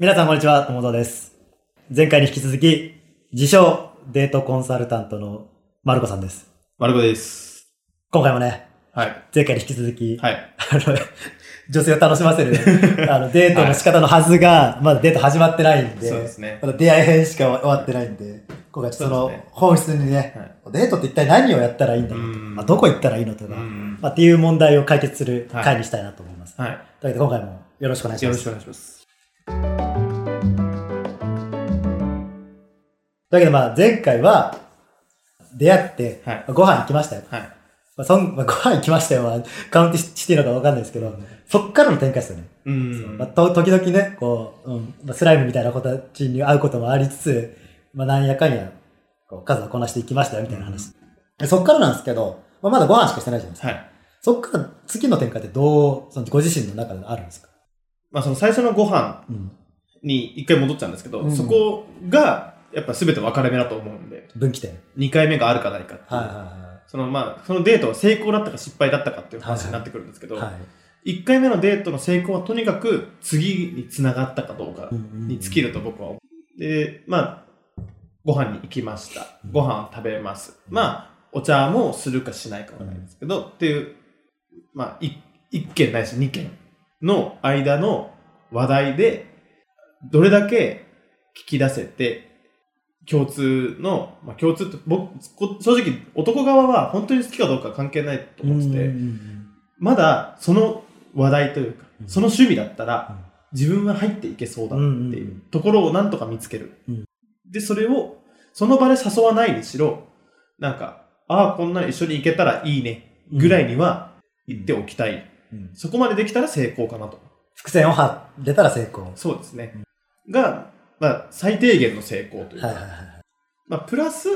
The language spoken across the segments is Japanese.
皆さんこんにちは、友蔵です。前回に引き続き、自称デートコンサルタントのマルコさんです。マルコです。今回もね、はい。前回に引き続き、はい。あの、女性を楽しませる、あの、デートの仕方のはずが、まだデート始まってないんで、そうですねまだ出会い編しか終わってないんで、今回ちょっとその本質にね、デートって一体何をやったらいいんだろうとか、うんまあ、どこ行ったらいいのとか、うんまあ、っていう問題を解決する回にしたいなと思います。はい。というわけで今回もよろしくお願いします。よろしくお願いします。というわけでまあ前回は出会ってはいご飯行きましたよ。はい。まあ、そん まあ、ご飯行きましたよはカウントしていいのかわかんないですけど、そっからの展開ですよね。うん。まあ、と時々ね、こう、うんまあ、スライムみたいな子たちに会うこともありつつ、まあ、なんやかんや、こう数をこなしていきましたよみたいな話。でそっからなんですけど、まあ、まだご飯しかしてないじゃないですか。はい。そっから次の展開ってどう、そのご自身の中であるんですか？まあ、その最初のご飯うん。に一回戻っちゃうんですけど、うんそこが、やっぱ全て分かれ目だと思うんで、分岐点。二回目があるかないかっていう。はいはそのまあ、そのデートが成功だったか失敗だったかっていう話になってくるんですけど、いはい。はい。1回目のデートの成功はとにかく次につながったかどうかに尽きると僕は思う。で、まあ、ご飯に行きました。ご飯を食べます。まあ、お茶もするかしないかわからないんですけど、っていう、まあ、い一件ないし二件の間の話題で、どれだけ聞き出せて、共通の、まあ共通って、僕、こ正直男側は本当に好きかどうかは関係ないと思ってて、まだその話題というか、うん。その趣味だったら、自分は入っていけそうだっていうところをなんとか見つける。うん。で、それを、その場で誘わないにしろ、なんか、ああ、こんな一緒に行けたらいいね、ぐらいには言っておきたい。うんそこまでできたら成功かなと。伏線を張れたら成功。そうですね。が、まあ、最低限の成功というか、はいはいはい。まあ、プラス、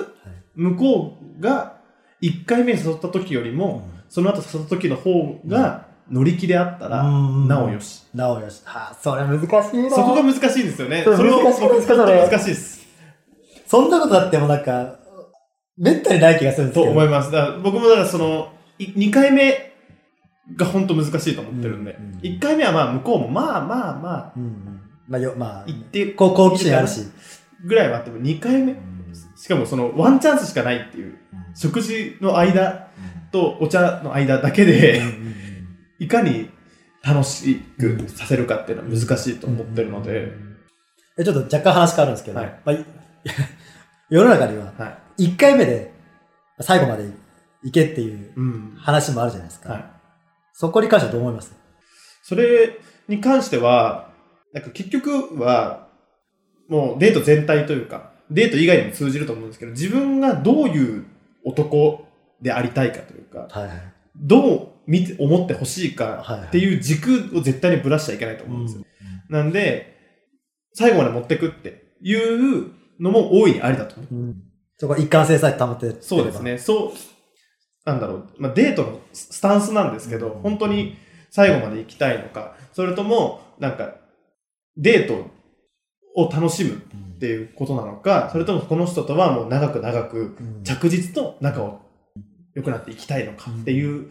向こうが1回目に誘った時よりも、その後誘った時の方が乗り気であったら、うんなおよし。なおよし。はあ、それ難しいな。そこが難しいんですよね。それを難しい僕です難しいです。そんなことあってもなんか、めったにない気がするんですけど。と思います。だ僕もだからその、2回目が本当難しいと思ってるんで、うんうん1回目はまあ向こうもまあまあまあ、うんうん。まあ、よ、まあ、行ってこう好奇心あるし。ぐらいはあっても2回目、しかもそのワンチャンスしかないっていう、食事の間とお茶の間だけで、いかに楽しくさせるかっていうのは難しいと思ってるので、えちょっと若干話変わるんですけど、はいまあ、い 世の中には、はい。1回目で最後まで行けっていううん。話もあるじゃないですか。はい。そこに関してはどう思います？それに関しては、なんか結局は、もうデート全体というか、デート以外にも通じると思うんですけど、自分がどういう男でありたいかというか、はいはい。どう見て、思ってほしいかっていう軸を絶対にぶらしちゃいけないと思うんですよ。なんで、最後まで持ってくっていうのも大いにありだと思う。うんそこは一貫性さえ保ってそうです。ね。そう、なんだろう、まあ、デートのスタンスなんですけど、本当に最後まで行きたいのか、それとも、なんか、デートを楽しむっていうことなのか、それともこの人とはもう長く長くうん。着実と仲を良くなっていきたいのかっていう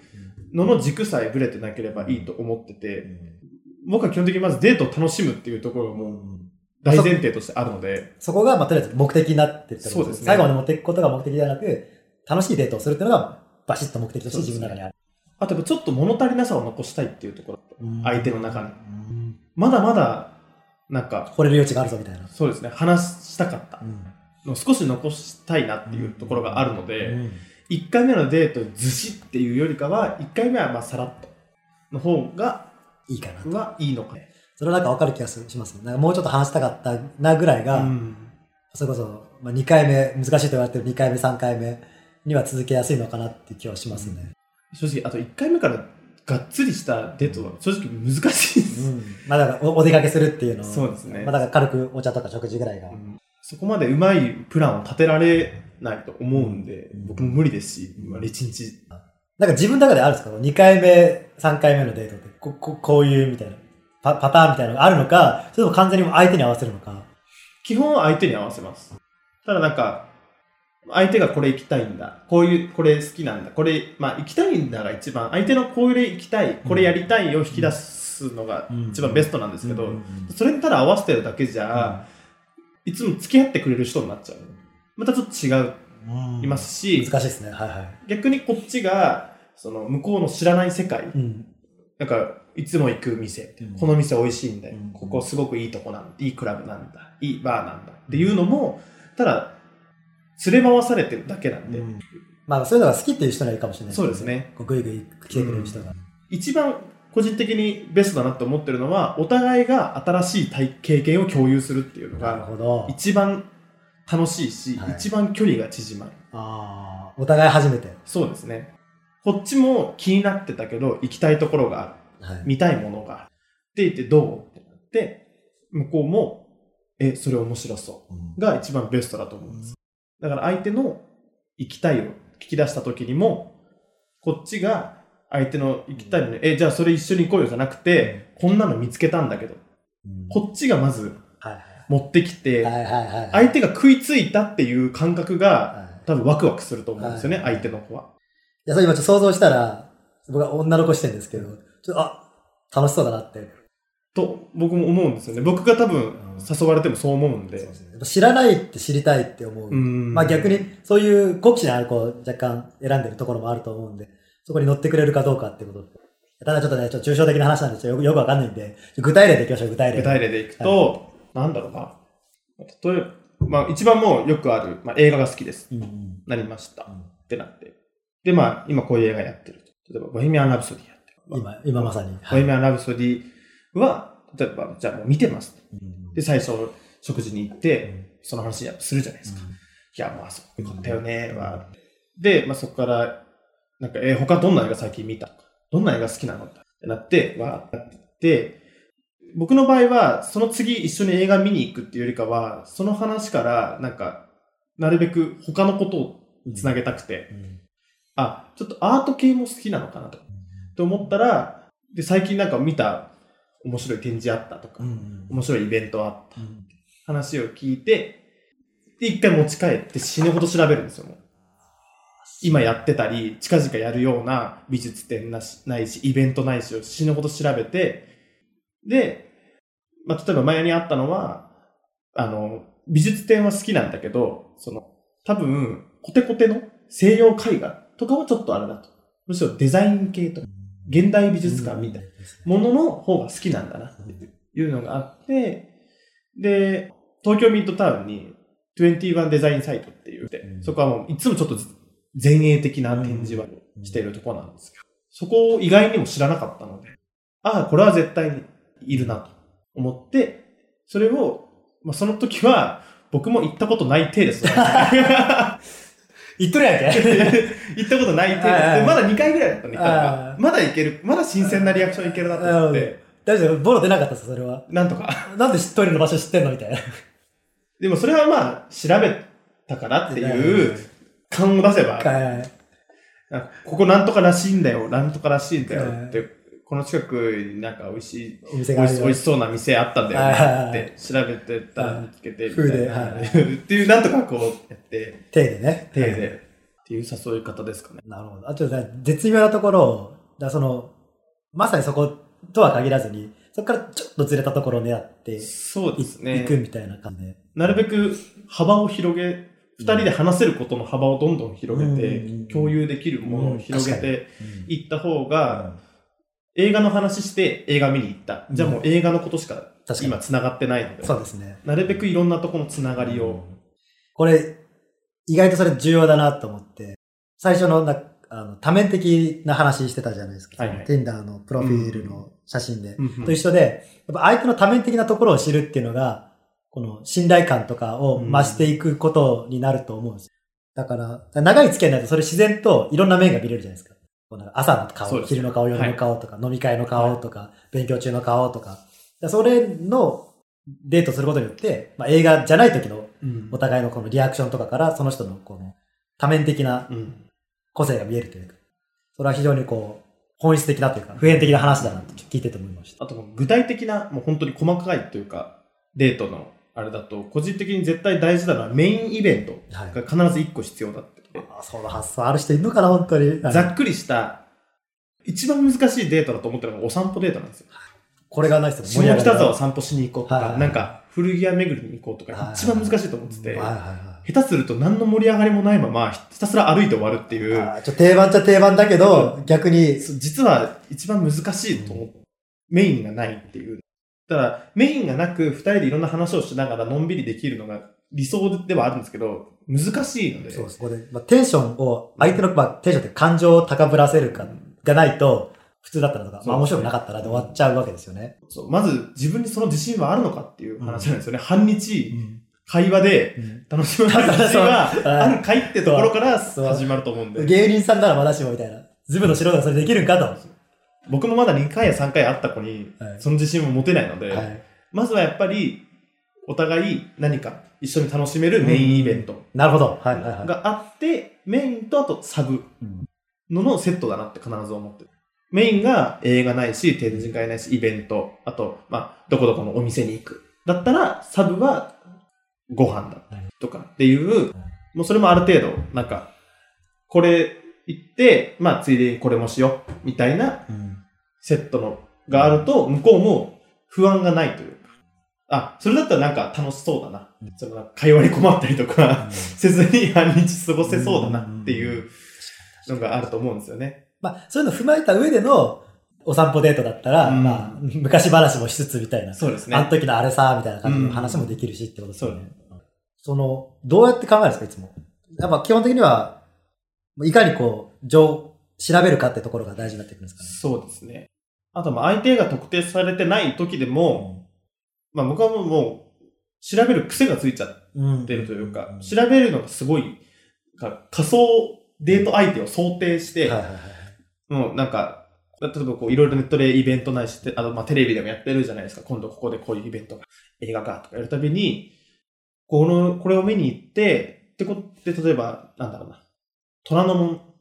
のの軸さえぶれてなければいいと思ってて、僕は基本的にまずデートを楽しむっていうところがもう大前提としてあるので、そこが、まあ、とりあえず目的になってるってことそうですね。最後まで持っていくことが目的ではなく、楽しいデートをするっていうのが、バシッと目的として自分の中にある。あとちょっと物足りなさを残したいっていうところ、相手の中に。うんまだまだ、なんか、惚れる余地があるぞみたいな。そうですね、話したかったうんのを少し残したいなっていうところがあるので、うん1回目のデートずしっていうよりかは、1回目はまあさらっとの方が、いいかなと。はいいのかね。それはなんか分かる気がすしますね。なんかもうちょっと話したかったなぐらいが、うんそれこそ、まあ、2回目、難しいと言われてる2回目、3回目には続けやすいのかなって気はしますね。正直、あと1回目からがっつりしたデートは正直難しいです。うん。まあだからお、お出かけするっていうのをそうですねまあだから軽くお茶とか食事ぐらいが。うんそこまでうまいプランを立てられないと思うんで、うん僕も無理ですし、まあ、1日。なんか自分の中であるんですか ?2 回目、3回目のデートって、こここういうみたいなパ、パターンみたいなのがあるのか、それとも完全に相手に合わせるのか？基本は相手に合わせます。ただなんか、相手がこれ行きたいんだ。こういう、これ好きなんだ。これ、まあ行きたいんだが一番、相手のこれ行きたい、これやりたいを引き出すすのが一番ベストなんですけど、それにただ合わせてるだけじゃ、いつも付き合ってくれる人になっちゃう。またちょっと違う、うんいますし、難しいですね。はいはい。逆にこっちが、その向こうの知らない世界、うん。なんか、いつも行く店、うん。この店美味しいんだよ、うん。ここすごくいいとこなんだ、いいクラブなんだ、いいバーなんだ。っていうのも、ただ、連れ回されてるだけなんで、うんまあそういうのが好きっていう人にはいいかもしれないそうです。ね。こうぐいぐい来てくれる人が。一番個人的にベストだなって思ってるのは、お互いが新しい体経験を共有するっていうのが。一番楽しいし、はい一番距離が縮まる。ああ、お互い初めて。そうですね。こっちも気になってたけど、行きたいところがある。はい。見たいものがある。って言ってどうってなって、向こうも、え、それ面白そう。が一番ベストだと思うんです。だから相手の行きたいを聞き出した時にも、こっちが相手の行きたいのに、え、じゃあそれ一緒に行こうよじゃなくて、こんなの見つけたんだけど、うんこっちがまずはい持ってきて。相手が食いついたっていう感覚が、はい多分ワクワクすると思うんですよね、はい相手の子は。いや、それ今ちょっと想像したら、僕は女の子視点ですけど、ちょっと、あ、楽しそうだなって。と、僕も思うんですよね。僕が多分誘われてもそう思うんで。そうですねやっぱ知らないって知りたいって思う。うんまあ逆に、そういう好奇心ある子を若干選んでるところもあると思うんで、そこに乗ってくれるかどうかっていうこと。ただちょっとね、ちょっと抽象的な話なんですよ。よくわかんないんで、具体例でいきましょう、具体例。具体例でいくと、なんだろうな。例えば、まあ一番もうよくある、まあ映画が好きです。うんうんなりました。うんってなって。で、まあ今こういう映画やってる。例えば、ボヘミアン・ラブソディやってる。今、今まさに。ボヘミアン・ラブソディは、例えば、じゃあもう見てます。うん。で、最初、食事に行っうて、ん。その話やするじゃないですか。うん。いや、まあ、そうよかったよね、は。で、まあそこから、なんか、えー他どんな映画最近見た？どんな映画好きなの？ってなって、わーってなって、僕の場合は、その次一緒に映画見に行くっていうよりかは、その話から、なんか、なるべく他のことをつなげたくて、うん。あ、ちょっとアート系も好きなのかなと。と思ったら、で、最近なんか見た面白い展示あったとか、うん面白いイベントあった。うん話を聞いて、で、一回持ち帰って死ぬほど調べるんですよ。今やってたり、近々やるような美術展なしないし、イベントないしを死ぬほど調べて、で、まあ、例えば前にあったのは、あの、美術展は好きなんだけど、その、多分、コテコテの西洋絵画とかはちょっとあれだと。むしろデザイン系とか、現代美術館みたいなものの方が好きなんだなっていう。のがあって、で、東京ミッドタウンに21デザインサイトっていう。て、うん。そこはもういつもちょっと前衛的な展示はしているところなんですけど、そこを意外にも知らなかったので、ああ、これは絶対にいるなと思って、それを、まあ、その時は僕も行ったことない体です。言っとるやんけ。行ったことない程度はいはいで、まだ2回ぐらいだったの、行ったのあが。まだいける、まだ新鮮なリアクションいけるなと思って、大丈夫ボロ出なかったです、それは。なんとか。なんでトイレの場所知ってんのみたいな。でもそれはまあ、調べたからっていう感を出せば、ここなんとからしいんだよ、なんとからしいんだよはいって、この近くになんか美味しい、お店美味しが美味しそうな店あったんだよね。って調べてたら見つけて、みたいな。はい。っていう、なんとかこうやって、手でね。手で、っていう誘い方ですかね。なるほど。あとね、絶妙なところを、だその、まさにそことは限らずに、そこからちょっとずれたところを狙って、そうですいね行。くみたいな感じで。なるべく幅を広げ、二人で話せることの幅をどんどん広げて、うん。共有できるものを広げてうん。いった方が、映画の話して映画見に行った。じゃあもう映画のことしか今繋がってないので、そうですね。なるべくいろんなところの繋がりを、これ、意外とそれ重要だなと思って、最初のなあの多面的な話してたじゃないですか。はいはい Tinder のプロフィールの写真で。うんうんと一緒で、やっぱ相手の多面的なところを知るっていうのが、この信頼感とかを増していくことになると思うんです。だから、長い付き合いになるとそれ自然といろんな面が見れるじゃないですか。朝の顔、昼の顔、夜の顔とか、飲み会の顔とか、勉強中の顔とか。それのデートすることによって、まあ、映画じゃない時のうんお互いのこのリアクションとかから、その人のこの多面的なうん個性が見えるというか、それは非常にこう、本質的なというか、普遍的な話だなって聞いてて思いました。あと具体的な、もう本当に細かいというか、デートのあれだと、個人的に絶対大事なのはメインイベントはい。が必ず1個必要だって。あその発想ある人いるのかな、本当に。はいざっくりした、一番難しいデートだと思ってるのがお散歩デートなんですよ。これがないです下北沢を散歩しに行こうとか、はいはいなんか古着屋巡りに行こうとか、一番難しいと思ってて、下手すると何の盛り上がりもないまま、ひたすら歩いて終わるっていい。う、ちょ定番っちゃ定番だけど、逆に、実は一番難しいと思う。メインがないっていう。ただ、メインがなく、二人でいろんな話をしながらのんびりできるのが理想ではあるんですけど、難しいので。そうそこで、まあ、テンションを、相手の、まあ、テンションって感情を高ぶらせるか、がないと、普通だったらとか、まあ面白くなかったらで終わっちゃうわけですよね。そうまず自分にその自信はあるのかっていう話なんですよね。半日ん。会話で楽しむ自信はあるかいってところから始まると思うんで。芸人さんならまだしもみたいな。ズブの素人がそれできるんかと。僕もまだ2回や3回会った子にはい、その自信も持てないので、はい。まずはやっぱり、お互い何か一緒に楽しめるメインイベントなるほど。はいはいはい。があって、メインとあとサブうんののセットだなって必ず思ってる。メインが映画ないし、展示会ないし、イベント、あと、まあ、どこどこのお店に行く。だったら、サブはご飯だったりとかっていう、もうそれもある程度、なんか、これ行って、まあ、ついでにこれもしよう、みたいなうんセットのがあると、向こうも不安がないというか。あ、それだったらなんか楽しそうだな。その会話に困ったりとか、せずに半日過ごせそうだなっていうのがあると思うんですよね。まあ、そういうの踏まえた上でのお散歩デートだったら、うんまあ、昔話もしつつみたいな。そうですね。あの時のあれさ、みたいな感じの話もできるしってことですよね。その、どうやって考えるんですか、いつも。やっぱ基本的には、いかにこう、情、調べるかってところが大事になってくるんですかね。そうですね。あと、まあ、相手が特定されてない時でも、まあ、僕はもうもう、調べる癖がついちゃっうんてるというか、調べるのがすごい、か仮想デート相手を想定して。もうなんか、例えばこういろいろネットでイベントないし、あとまあテレビでもやってるじゃないですか。今度ここでこういうイベントが、映画がとかやるたびに、この、これを見に行って、ってことで、例えば、なんだろうな、虎ノ門うん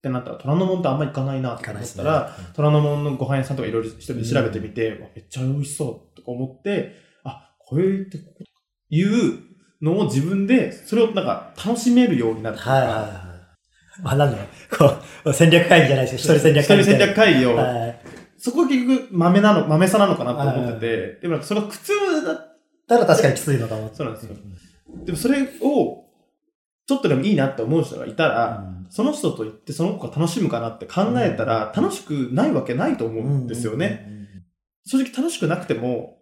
ってなったら、虎ノ門ってあんま行かないなとか行かないですね。思ったら、虎ノ門のご飯屋さんとかいろいろ一人で調べてみて、わめっちゃ美味しそうとか思って、あ、これってこういうのを自分で、それをなんか楽しめるようになるというか、はいはいはい。まあ、なんだろう、こう、戦略会議じゃないですけど、一人戦略会議一人戦略会議を、はい。そこが結局豆なの、豆さなのかなと思ってて、でもそれが苦痛だ、ただ確かにきついのかも。そうなんですよでもそれを、ちょっとでもいいなって思う人がいたら、その人と行ってその子が楽しむかなって考えたら、楽しくないわけないと思うんですよね。正直楽しくなくても、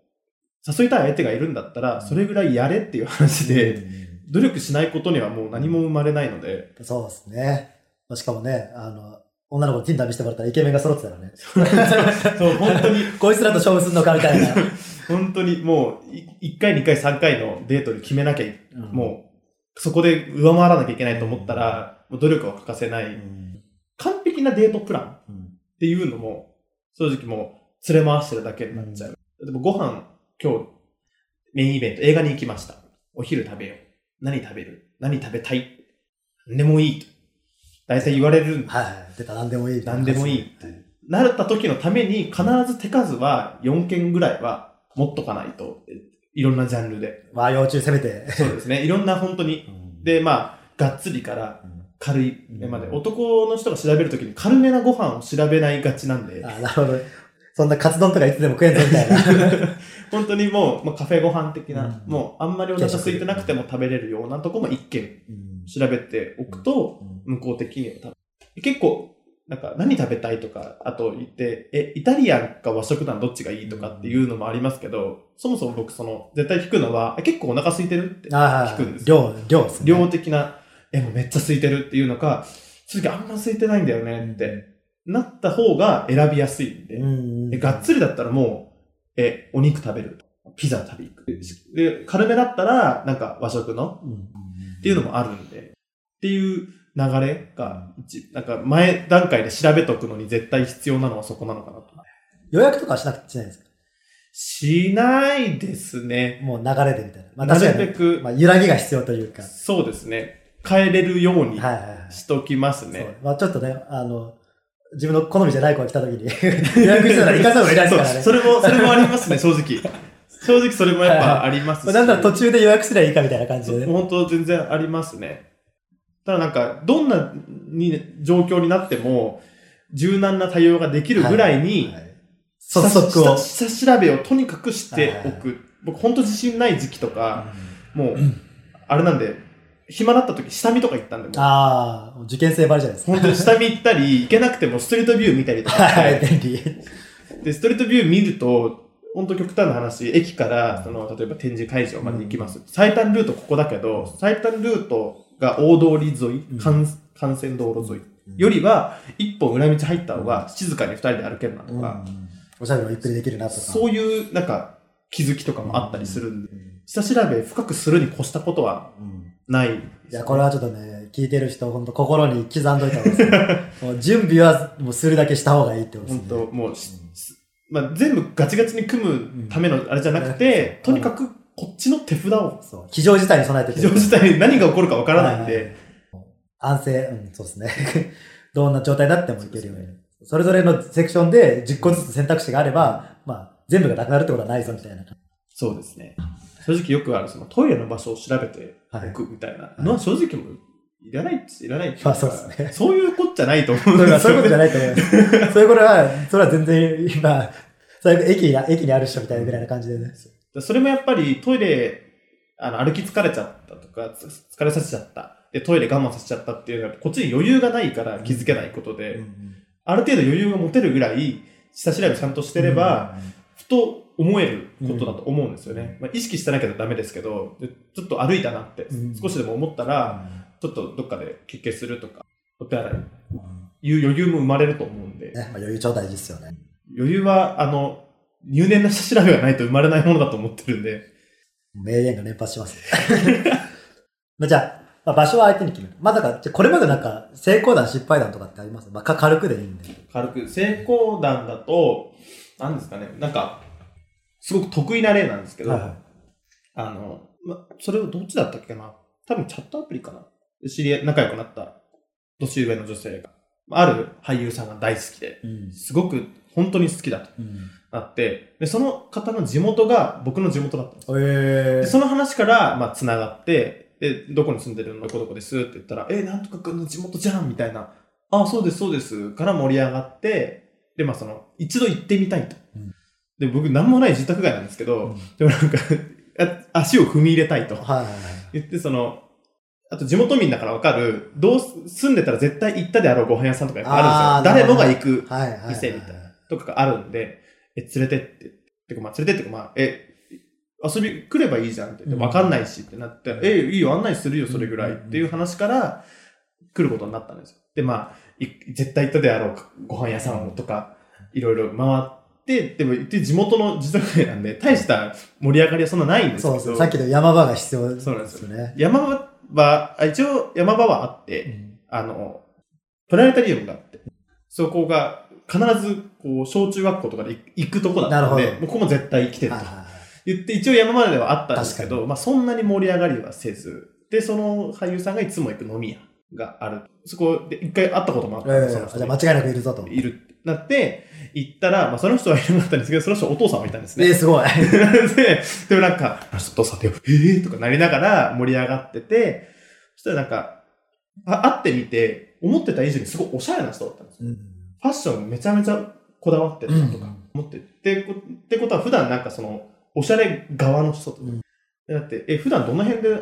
誘いたい相手がいるんだったら、それぐらいやれっていう話で、努力しないことにはもう何も生まれないので、そうですね。まあしかもね、あの、女の子に Tinder 見せてもらったらイケメンが揃ってたらね。そう、本当に、こいつらと勝負するのかみたいな。本当にもう、い1回、2回、3回のデートで決めなきゃいもう、そこで上回らなきゃいけないと思ったら、努力は欠かせない。うん、完璧なデートプランうんっていうのも、正直もう、連れ回してるだけになっちゃう。でもご飯、今日、メインイベント、映画に行きました。お昼食べよう。何食べる？何食べたい？何でもいいと。大体言われるんではいはい。出た、何でもいい。何でもいいはいなった時のために、必ず手数は4件ぐらいは持っとかないと。いろんなジャンルで。まあ、幼虫攻めて。そうですね。いろんな本当に。で、まあ、がっつりからうん軽いめまで。男の人が調べるときに軽めなご飯を調べないがちなんで。あなるほど。そんなカツ丼とかいつでも食えんぞみたいな。本当にもう、まあ、カフェご飯的な、うんもうあんまりお腹空いてなくても食べれるようなとこも一軒うん調べておくと、向こう的には結構、なんか何食べたいとか、あと言って、え、イタリアンか和食ならどっちがいいとかっていうのもありますけど、そもそも僕その、絶対聞くのは、え結構お腹空いてるって、あ聞くんです量、量ですね。量的な、え、もうめっちゃ空いてるっていうのか、正直あんま空いてないんだよねって、なった方が選びやすいんで、うんで、がっつりだったらもう、え、お肉食べる。ピザ食べ行く。で、軽めだったら、なんか和食のうんっていうのもあるんで、っていう流れが、一なんか前段階で調べとくのに絶対必要なのはそこなのかなと。予約とかはしなくてしないですかしないですね。もう流れでみたいな。まあなるべく、まあ揺らぎが必要というか。そうですね。変えれるようにはいはいはい。しときますそうね。まあちょっとね、あの、自分の好みじゃない子が来た時に 予約してたら行かざるを得ないからね。そうそれも、それもありますね、正直。正直それもやっぱありますし。なんだら途中で予約すればいいかみたいな感じでね。本当全然ありますね。ただなんか、どんなに状況になっても、柔軟な対応ができるぐらいに、はい早速を。下下調べをとにかくしておく。僕本当自信ない時期とか、もう、あれなんで、暇だった時、下見とか行ったんで、もああ、受験生ばりじゃないですか。本当に下見行ったり、行けなくてもストリートビュー見たりとか。はい、便利。で、ストリートビュー見ると、本当極端な話、駅から、その、例えば展示会場まで行きます。最短ルートここだけど、最短ルートが大通り沿い、幹幹線道路沿いよりは、一本裏道入った方が静かに二人で歩けるなとか、おしゃべりもゆっくりできるなとか。そういう、なんか、気づきとかもあったりするんで、下調べ深くするに越したことはうんない。いや、これはちょっとね、聞いてる人、本当心に刻んどいた方がいいですね。もう準備はもうするだけした方がいいってことですね。本当もうし、まあ、全部ガチガチに組むためのあれじゃなくて、うんとにかくこっちの手札を、そう。非常事態に備えてて非常事態に何が起こるかわからないんはで、安静、うん、そうですね。どんな状態になってもいけるように。それぞれのセクションで10個ずつ選択肢があれば、まあ、全部がなくなるってことはないぞみたいな。そうですね。正直よくある、そのトイレの場所を調べておくみたいな。のは正直もういらないっいらないっまあそうですね。そういうことじゃないと思そうんですよ、ね。そういうことじゃないと思います。そういうことは、それは全然、今、それ駅に駅にある人みたいなぐらいな感じでね。それもやっぱりトイレ、あの、歩き疲れちゃったとか、つ疲れさせちゃった。で、トイレ我慢させちゃったっていうのは、こっちに余裕がないから気づけないことで、ある程度余裕が持てるぐらい、下調べちゃんとしてれば、、ふと思えることだと思うんですよね。まあ、意識してなきゃダメですけど、でちょっと歩いたなってうん、少しでも思ったうんら、ちょっとどっかで休憩するとか、お手洗い、いう余裕も生まれると思うんで、ね、まあ、余裕超大事ですよね。余裕は、あの、入念な下調べがないと生まれないものだと思ってるんで、名言が連発します。まあじゃあ、まあ、場所は相手に決める。まあだから、じゃあこれまでなんか、成功談、失敗談とかってあります？まあ、か軽くでいいんで。軽く、成功談だと、なんですかね、なんか、すごく得意な例なんですけど、はいはい。あの、ま、それをどっちだったっけな？多分チャットアプリかな？知り合い、仲良くなった年上の女性が、ある俳優さんが大好きで、うん。すごく本当に好きだとうん。なって、で、その方の地元が僕の地元だったんです。えで、その話から、まあ、繋がって、で、どこに住んでるの？どこどこです？って言ったら、え、なんとかくんの地元じゃんみたいな、あそうです、そうです、から盛り上がって、で、まあ、その、一度行ってみたいと。うんで、僕、なんもない住宅街なんですけど、うん。でもなんかあ、足を踏み入れたいと。言って、その、あと地元民だからわかる、どうす、住んでたら絶対行ったであろうご飯屋さんとかあるんですよ。誰もがな行く。店みたいなとかがあるんで、え、連れてって、てかまあ連れてってかまあ、え、遊び来ればいいじゃんって。言って、うん。わかんないしってなって、え、いいよ、案内するよ、それぐらい。っていう話から来ることになったんですよ。で、まあ、い絶対行ったであろうご飯屋さんをとか、いろいろ回って、でも、で地元の自宅街なんで、大した盛り上がりはそんなないんですけど、そう。さっきの山場が必要ですそうなんですよね。山場は、あ一応山場はあって、うんあの、プラネタリウムがあって、そこが必ず、こう、小中学校とかで行くとこだったので、もうここも絶対来てると言って、一応山までではあったんですけど、まあそんなに盛り上がりはせず、で、その俳優さんがいつも行く飲み屋がある。そこで一回会ったこともあったんですえじゃあ間違いなくいるぞと。いるってなって、行ったら、まあその人はいなかったんですけど、その人お父さんもいたんですね。ええ、すごい。で、でもなんか、あ、ちょっとさてよ、えーとかなりながら盛り上がってて、そしたらなんか、あ会ってみて、思ってた以上にすごいおしゃれな人だったんですよ。うんファッションめちゃめちゃこだわってるなとか思って、ってこってことは普段なんかその、おしゃれ側の人とか、うんでだって、え、普段どの辺で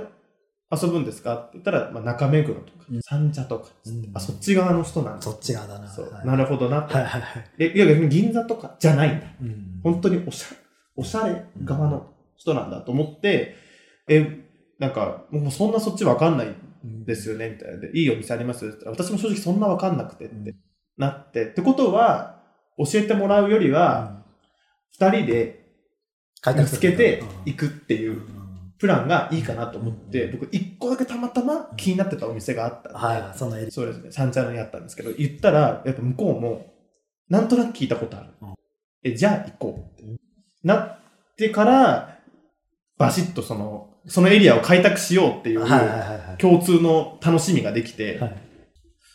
遊ぶんですか？って言ったら、まあ、中目黒とか、うん三茶とか、うんあ、そっち側の人なんだ。そっち側だな。そう、はいなるほどな。はいはいはい。えいや、逆に銀座とかじゃないんだ。うん本当におしゃおしゃれ側の人なんだと思って、え、なんか、もうそんなそっちわかんないうんですよね、みたいな。で、いいお店あります？って言ったら私も正直そんなわかんなくてっうんてなって。ってことは、教えてもらうよりは、二人で見つけてうん行くっていううんプランがいいかなと思って、うん僕一個だけたまたま気になってたお店があったんで、はいはい、そのエリそうですね、三茶にあったんですけど、言ったら、やっぱ向こうも、なんとなく聞いたことある。うんえ、じゃあ行こうってうん。なってから、バシッとその、そのエリアを開拓しようっていう。共通の楽しみができて、はい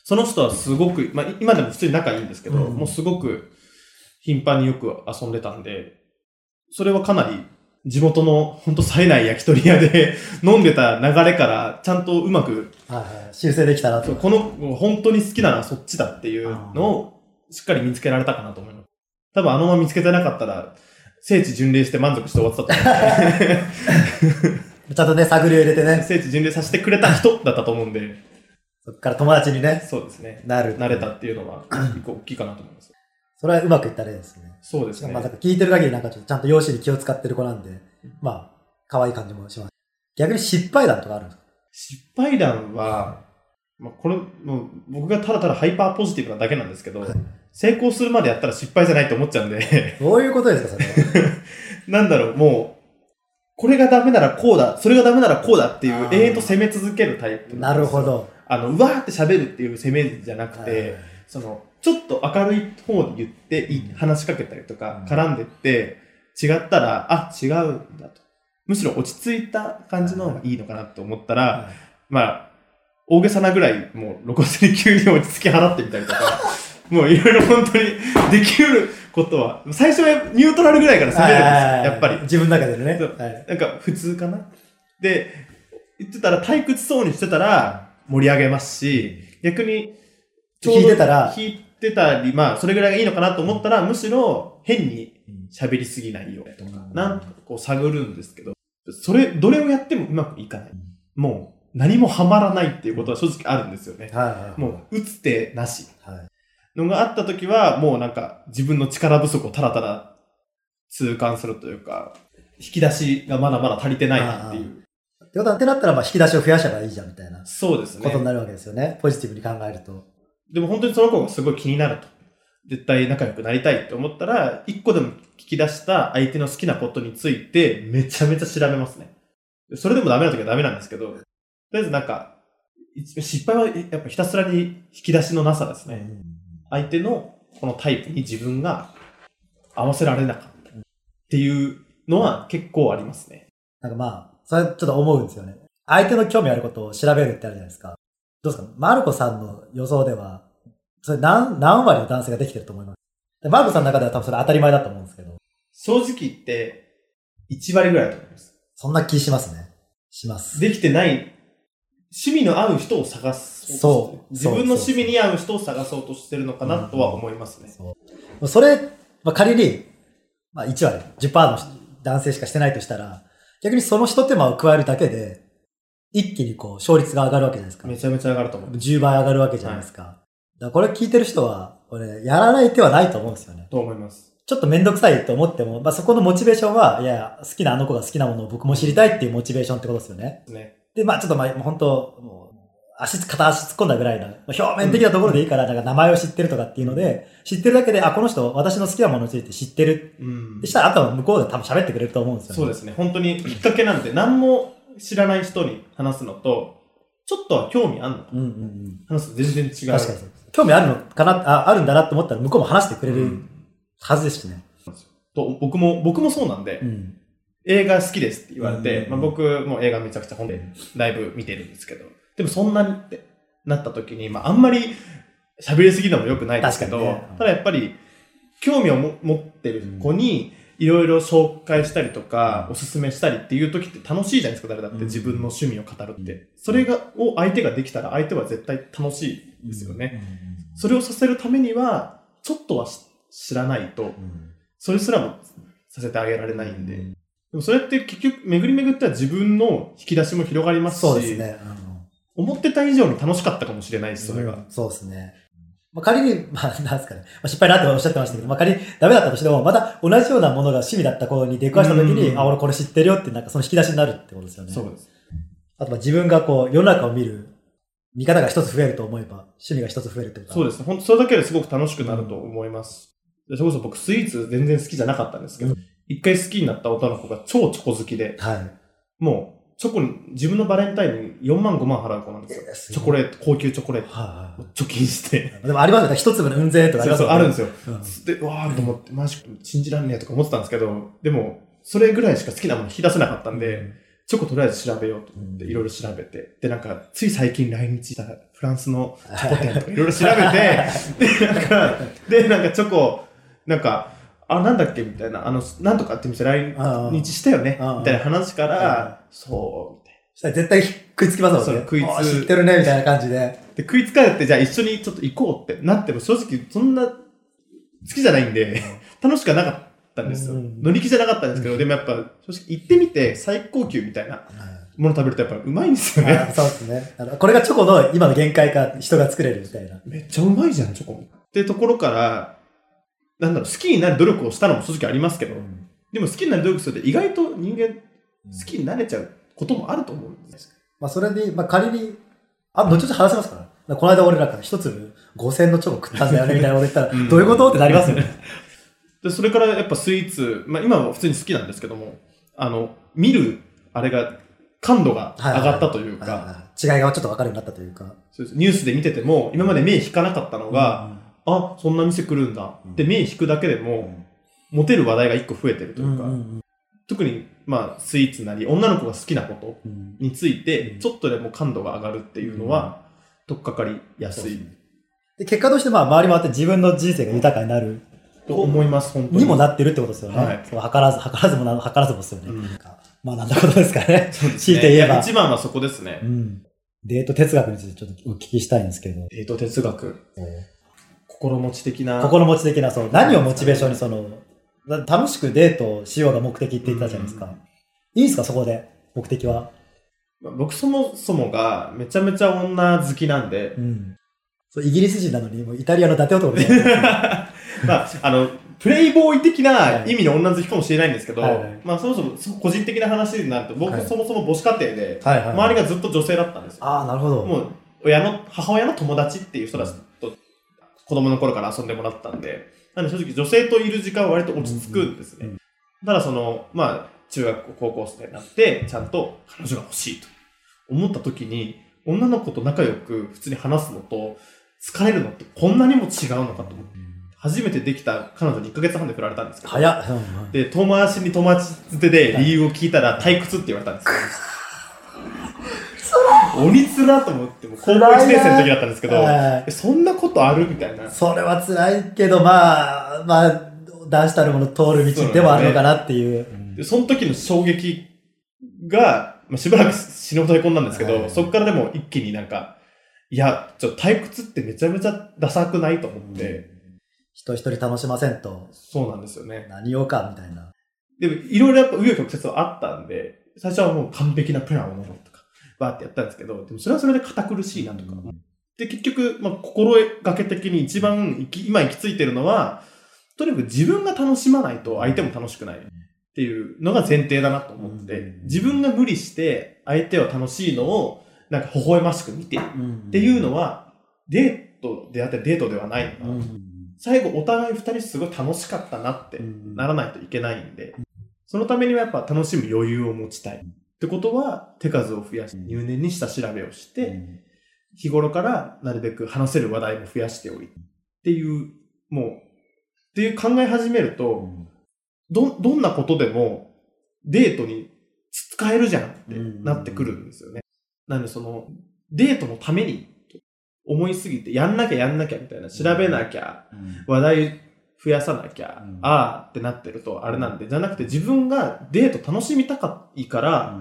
その人はすごく、まあ、い今でも普通に仲いいんですけど、うんもうすごく頻繁によく遊んでたんで、それはかなり地元の本当冴えない焼き鳥屋で 飲んでた流れからちゃんとうまく、はいはい。修正できたなと。この本当に好きなのはそっちだっていうのをしっかり見つけられたかなと思います。多分あのまま見つけてなかったら、聖地巡礼して満足して終わってたと思 ちゃんとね、探りを入れてう。ね、聖地巡礼させてくれた人だったと思うんで、そっから友達にね、そうですね。なる。慣れたっていうのは、一個大きいかなと思います。それはうまくいったらいいですね。そうですねまあ、。なんか聞いてる限りなんかちょっとちゃんと容姿に気を使ってる子なんで、まあ、可愛い感じもします。逆に失敗談とかあるんですか？失敗談は、まあ、これ、もう僕がただただハイパーポジティブなだけなんですけど、はい成功するまでやったら失敗じゃないと思っちゃうんで、どういうことですか、それは。なんだろう、もう、これがダメならこうだ、それがダメならこうだっていう永遠と攻め続けるタイプなんるほ。ど。あの、うわーって喋るっていう攻めじゃなくて、はいその、ちょっと明るい方に言ってい、うん話しかけたりとか、うん絡んでって、違ったら、あ、違うんだと。むしろ落ち着いた感じの方がいいのかなと思ったら、はいまあ、大げさなぐらい、もう露骨に急に落ち着き払ってみたりとか、もういろいろ本当にできることは、最初はニュートラルぐらいから攻めるんですよ、やっぱり。自分の中でのね。はいなんか普通かなで、言ってたら退屈そうにしてたら盛り上げますし、逆に弾いてたら弾いてたり、まあそれぐらいがいいのかなと思ったら、むしろ変に喋りすぎないよとか、うんなんとかこう探るんですけど、それ、どれをやってもうまくいかない。もう何もハマらないっていうことは正直あるんですよね。もう打つ手なし。はい。のがあった時は、もうなんか自分の力不足をただただ痛感するというか、引き出しがまだまだ足りてないなっていう。ってことは、ってなったら、まあ、引き出しを増やせばいいじゃん、みたいなそうですねこと。になるわけですよね。ポジティブに考えると。でも本当にその子がすごい気になると。絶対仲良くなりたいって思ったら、一個でも聞き出した相手の好きなことについてめちゃめちゃ調べますね。それでもダメな時はダメなんですけど、とりあえずなんか、失敗はやっぱひたすらに引き出しのなさですね。相手のこのタイプに自分が合わせられなかったっていうのは結構ありますね。なんかまあ、それちょっと思うんですよね。相手の興味あることを調べるってあるじゃないですか。どうですか？マルコさんの予想では、それ何、何割の男性ができてると思います？でマルコさんの中では多分それ当たり前だと思うんですけど、正直言って1割ぐらいだと思います。そんな気しますね。します。できてない、趣味の合う人を探そうとしてるそう自分の趣味に合う人を探そうとしてるのかなとは思いますね。そう。それ、まあ、仮に、まあ、1割、10%の男性しかしてないとしたら、逆にその一手間を加えるだけで、一気にこう、勝率が上がるわけじゃないですか。めちゃめちゃ上がると思う。10倍上がるわけじゃないですか。だからこれ聞いてる人は、これ、やらない手はないと思うんですよね。と思います。ちょっとめんどくさいと思っても、まあ、そこのモチベーションは、いや、好きなあの子が好きなものを僕も知りたいっていうモチベーションってことですよね。ね。で、まあちょっとまあ、本当もう、足、片足突っ込んだぐらいな、表面的なところでいいから、なんか名前を知ってるとかっていうので、知ってるだけで、あ、この人、私の好きなものについて知ってる。うんでしたら、あとは向こうで多分喋ってくれると思うんですよね。そうですね。本当にきっかけなんて何も知らない人に話すのと、ちょっとは興味あるのかうんうんうん。話すと全然違う。確かに。興味あるのかな、ああるんだなって思ったら、向こうも話してくれるうんはずですしね。と僕も、僕もそうなんで、うん。映画好きですって言われて、うんまあ、僕も映画めちゃくちゃ本でライブ見てるんですけど、でもそんなにってなった時に、まあ、あんまり喋りすぎるのも良くないですけど、確かにねただやっぱり興味をも持ってる子にいろいろ紹介したりとか、おすすめしたりっていう時って楽しいじゃないですか、誰だって、うん自分の趣味を語るって。それが、を相手ができたら相手は絶対楽しいですよね。それをさせるためには、ちょっとはし知らないと、それすらもさせてあげられないんで。でもそれって結局、巡り巡っては自分の引き出しも広がりますし、そうですね。うん思ってた以上に楽しかったかもしれないです、それが。うんそうですね。まあ、仮に、まあ、なんですかね。まあ、失敗だっておっしゃってましたけど、まあ、仮にダメだったとしても、また同じようなものが趣味だった子に出くわした時に、うんあ、俺これ知ってるよって、なんかその引き出しになるってことですよね。そうです。あと、まあ自分がこう、世の中を見る、見方が一つ増えると思えば、趣味が一つ増えるってことでそうです。本当それだけですごく楽しくなると思います。でそれこそ僕スイーツ全然好きじゃなかったんですけど、うん一回好きになった女の子が超チョコ好きで、す。はい。もう、チョコに、自分のバレンタインに4万5万払う子なんですよ。チョコレート、高級チョコレート。貯金して。でもありますよね。一粒の運勢とかありますそう、よね。あるんですよ。うんで、わーと思って、マジ信じらんねえとか思ってたんですけど、でも、それぐらいしか好きなもの引き出せなかったんで、チョコとりあえず調べようと思って、うんいろいろ調べて、で、なんか、つい最近来日したフランスのチョコ店とかいろいろ調べて、で、なんか、で、なんかチョコ、なんか、あ、なんだっけ？みたいな、あの、なんとかって店来日したよね？みたいな話から、そう、みたいそしたら絶対食いつきますもんね。食いつあ知ってるね、みたいな感じで。な。で、食いつかれて、じゃあ一緒にちょっと行こうってなっても、正直そんな好きじゃないんで、楽しくはなかったんですよ。うん乗り気じゃなかったんですけど、うんでもやっぱ、正直行ってみて最高級みたいなもの食べるとやっぱうまいんですよね。あそうですね。あのこれがチョコの今の限界か、人が作れるみたいな。めっちゃうまいじゃん、チョコ。ってところから、なんだろう、好きになる努力をしたのも正直ありますけど、でも好きになる努力すると意外と人間好きになれちゃうこともあると思うんです。まあ、それで、まあ、仮に、あ、後々話せますから。だからこの間俺らから一粒5000のチョコ食ったんだよね、みたいなこと言ったら、うん。どういうこと？ってなりますよね。で、それからやっぱスイーツ、まあ今は普通に好きなんですけども、あの、見る、あれが、感度が上がったというか、はいはいはい。違いがちょっと分かるようになったというか。そうです。ニュースで見てても、今まで目引かなかったのが、あ、そんな店来るんだ。で、目引くだけでうん、も、モテる話題が一個増えてるとうんいうか、うん特に、まあ、スイーツなり、女の子が好きなことうんについてう、んちょっとでも感度が上がるっていうのは、とっかかりやすいで結果として、まあ、周りもあって自分の人生が豊かになると思います、本当に。にもなってるってことですよね。はいそう図らず、図らずもな、図らずもですよね。うんなんかまあ、なんだことですかね。そうです強いて言えばや一番はそこですねう。ん。デート哲学についてちょっとお聞きしたいんですけど。デート哲学、心持ち的な。心持ち的な、そう、何をモチベーションにその、だ楽しくデートをしようが目的って言ったじゃないですか。うんいいんですか、そこで、目的は？まあ僕そもそもがめちゃめちゃ女好きなんでう、ん。そう、イギリス人なのに、もうイタリアの伊達男みたいな。まあ、あの、プレイボーイ的な意味の女好きかもしれないんですけど、はいはいまあそもそもそ個人的な話になると、僕はいそもそも母子家庭で。周りがずっと女性だったんですよ。ああ、なるほど。もう、親の、母親の友達っていう人たちと子供の頃から遊んでもらったんで、なので正直女性といる時間は割と落ち着くんですね。うんうんただその、まあ、中学校、高校生になって、ちゃんと彼女が欲しいと思った時に、女の子と仲良く普通に話すのと、疲れるのってこんなにも違うのかと思って。初めてできた彼女に1ヶ月半で振られたんですけど、早っ。で、友達に友達づてで理由を聞いたら退屈って言われたんですよ。鬼つらと思って、もう高校1年生の時だったんですけど、はいえそんなことあるみたいな。それは辛いけど、まあ、まあ、男子たるもの通る道でもあるのかなっていう。で、その時の衝撃が、まあ、しばらく死ぬほどへこんだんですけど、はいそこからでも一気になんか、いや、ちょっと退屈ってめちゃめちゃダサくないと思って、人一人楽しませんと、そうなんですよね。何をか、みたいな。でも、いろいろやっぱ紆余曲折はあったんで、最初はもう完璧なプランを思うとか、バーってやったんですけど、でもそれはそれで堅苦しいなとか。で、結局、まあ、心がけ的に一番今行き着いてるのは、とにかく自分が楽しまないと相手も楽しくないっていうのが前提だなと思ってうん、自分が無理して相手は楽しいのをなんか微笑ましく見てるっていうのは、デートであってデートではないのかな。うん最後お互い二人すごい楽しかったなってならないといけないんで、そのためにはやっぱ楽しむ余裕を持ちたい。ってことは、手数を増やし、うん。入念に下調べをしうて、ん。日頃からなるべく話せる話題も増やしておいて、っていう、もう、っていう考え始めると、ど、どんなことでもデートに使えるじゃんってなってくるんですよね。なんでその、デートのために思いすぎて、やんなきゃやんなきゃみたいな、調べなきゃ、話題増やさなきゃ、うんあーってなってるとあれなんで、じゃなくて自分がデート楽しみたかいから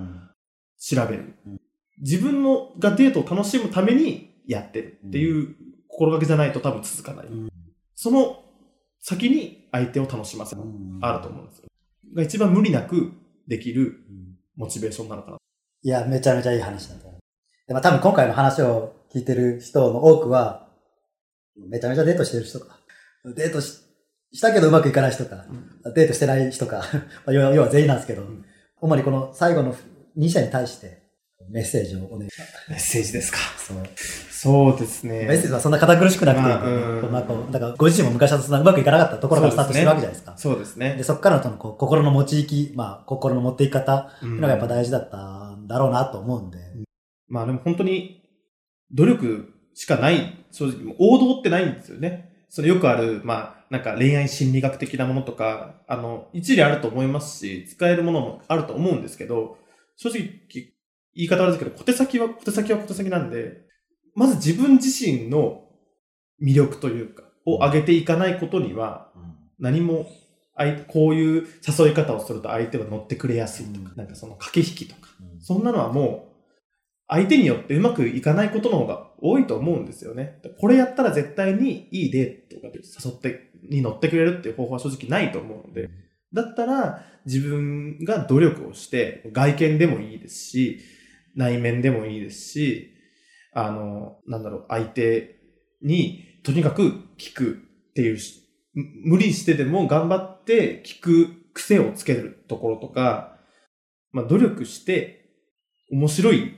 調べるうん。自分のがデートを楽しむためにやってるっていう心がけじゃないと多分続かない。うんその先に相手を楽しませる。あると思うんですよ。が一番無理なくできるモチベーションなのかな。いや、めちゃめちゃいい話だと思う。でも多分今回の話を聞いてる人の多くは、めちゃめちゃデートしてる人か。デートししたけどうまくいかない人か。デートしてない人か。まあ要は全員なんですけど、ん主にこの最後の2社に対してメッセージをお願いします。メッセージですか。そうそうですね。メッセージはそんな堅苦しくなくてまあうんこうまあこうだからご自身も昔はそんなうまくいかなかったところからスタートしてるわけじゃないですか。そうですねで、。そこからのそのこう心の持ち行き、まあ心の持っていき方ってうんいうのがやっぱ大事だったんだろうなと思うんで。まあでも本当に努力しかない、正直、王道ってないんですよね。それよくある、まあ、なんか恋愛心理学的なものとか、あの、一理あると思いますし、使えるものもあると思うんですけど、正直、言い方悪いですけど、小手先は小手先は小手先なんで、まず自分自身の魅力というか、を上げていかないことには、何も、こういう誘い方をすると相手は乗ってくれやすいとか、うん。なんかその駆け引きとか、そんなのはもう、相手によってうまくいかないことの方が多いと思うんですよね。これやったら絶対にいいデートが誘って、に乗ってくれるっていう方法は正直ないと思うので、だったら自分が努力をして、外見でもいいですし、内面でもいいですし、あの、なんだろう、相手にとにかく聞くっていう、無理してでも頑張って聞く癖をつけるところとか、まあ努力して面白い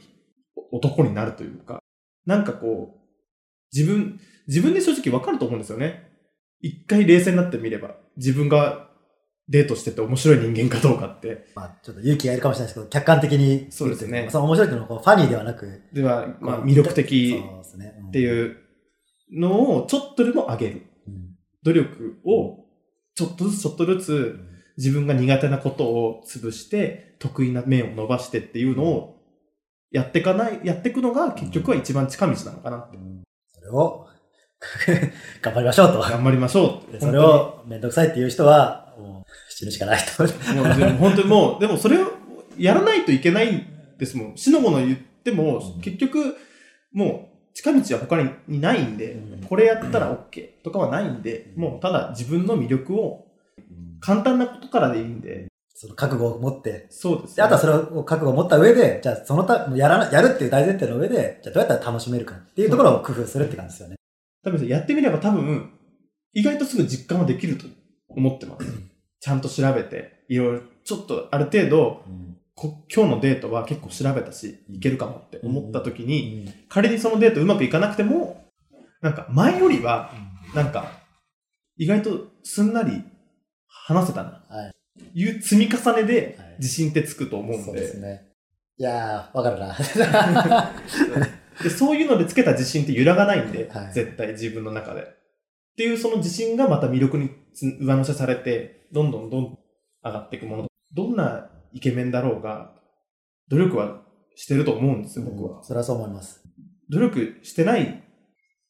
男になるというか、なんかこう、自分、自分で正直わかると思うんですよね。一回冷静になってみれば、自分がデートしてて面白い人間かどうかって。まあ、ちょっと勇気がいるかもしれないですけど、客観的に。そうですねまあその面白いっていうのはこうファニーではなく、では、まあ魅力的。っていうのをちょっとでも上げる。うん。努力をちょっとずつちょっとずつ自分が苦手なことを潰して得意な面を伸ばしてっていうのをやっていかない、やっていくのが結局は一番近道なのかなって。うんそれを 頑張りましょうと。頑張りましょうそれをめんどくさいっていう人は、もう死ぬしかないと。もう本当にもう、でもそれをやらないといけないんですもん。死のもの言っても、うん結局、もう近道は他にないんで、うんこれやったら OK とかはないんで、もうただ自分の魅力を簡単なことからでいいんで、その覚悟を持って、そうです、であとはそれを覚悟を持った上で、じゃあそのた、やらな、やるっていう大前提の上で、じゃあどうやったら楽しめるかっていうところを工夫するって感じですよね。多分やってみれば多分、意外とすぐ実感はできると思ってます。ちゃんと調べて、いろいろ、ちょっとある程度、こ今日のデートは結構調べたし、いけるかもって思った時に、仮にそのデートうまくいかなくても、なんか前よりは、なんか、意外とすんなり話せたな。はい。いう積み重ねではい自信ってつくと思うんそうで、ですね。いやー、わかるな。でそういうのでつけた自信って揺らがないんで、はい絶対自分の中で。っていうその自信がまた魅力につ上乗せされて、どんどんどんどん上がっていくもの。どんなイケメンだろうが、努力はしてると思うんですよ、僕は。それはそう思います。努力してない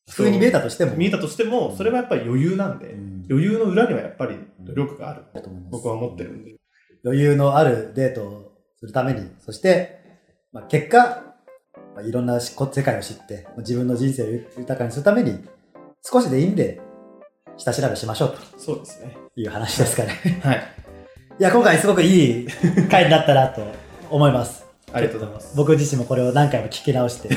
普通に見えたとしても。見えたとしても、それはやっぱり余裕なんで、うん余裕の裏にはやっぱり努力がある。だと思います僕は思ってるんで。余裕のあるデートをするために、そして、まあ、結果、まあ、いろんな世界を知って、まあ自分の人生を豊かにするために、少しでいいんで、下調べしましょうそうですね。という話ですかね。はい。いや、今回すごくいい回になったなと思います。ありがとうございます。僕自身もこれを何回も聞き直して、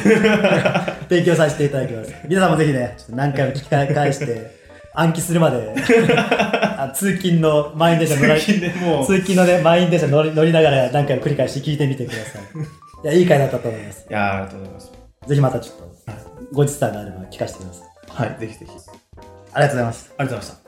提供させていただきます。皆さんもぜひね、何回も聞き返して、暗記するまで、あ通勤の満員電車乗ら通勤でもう、通勤のね、満員電車乗り乗りながら何回も繰り返し聞いてみてください。いや、いい回だったと思います。いやーありがとうございます。ぜひまたちょっと、後日談があれば聞かせてください。はい、ぜひぜひ。ありがとうありがとうございます。ございました。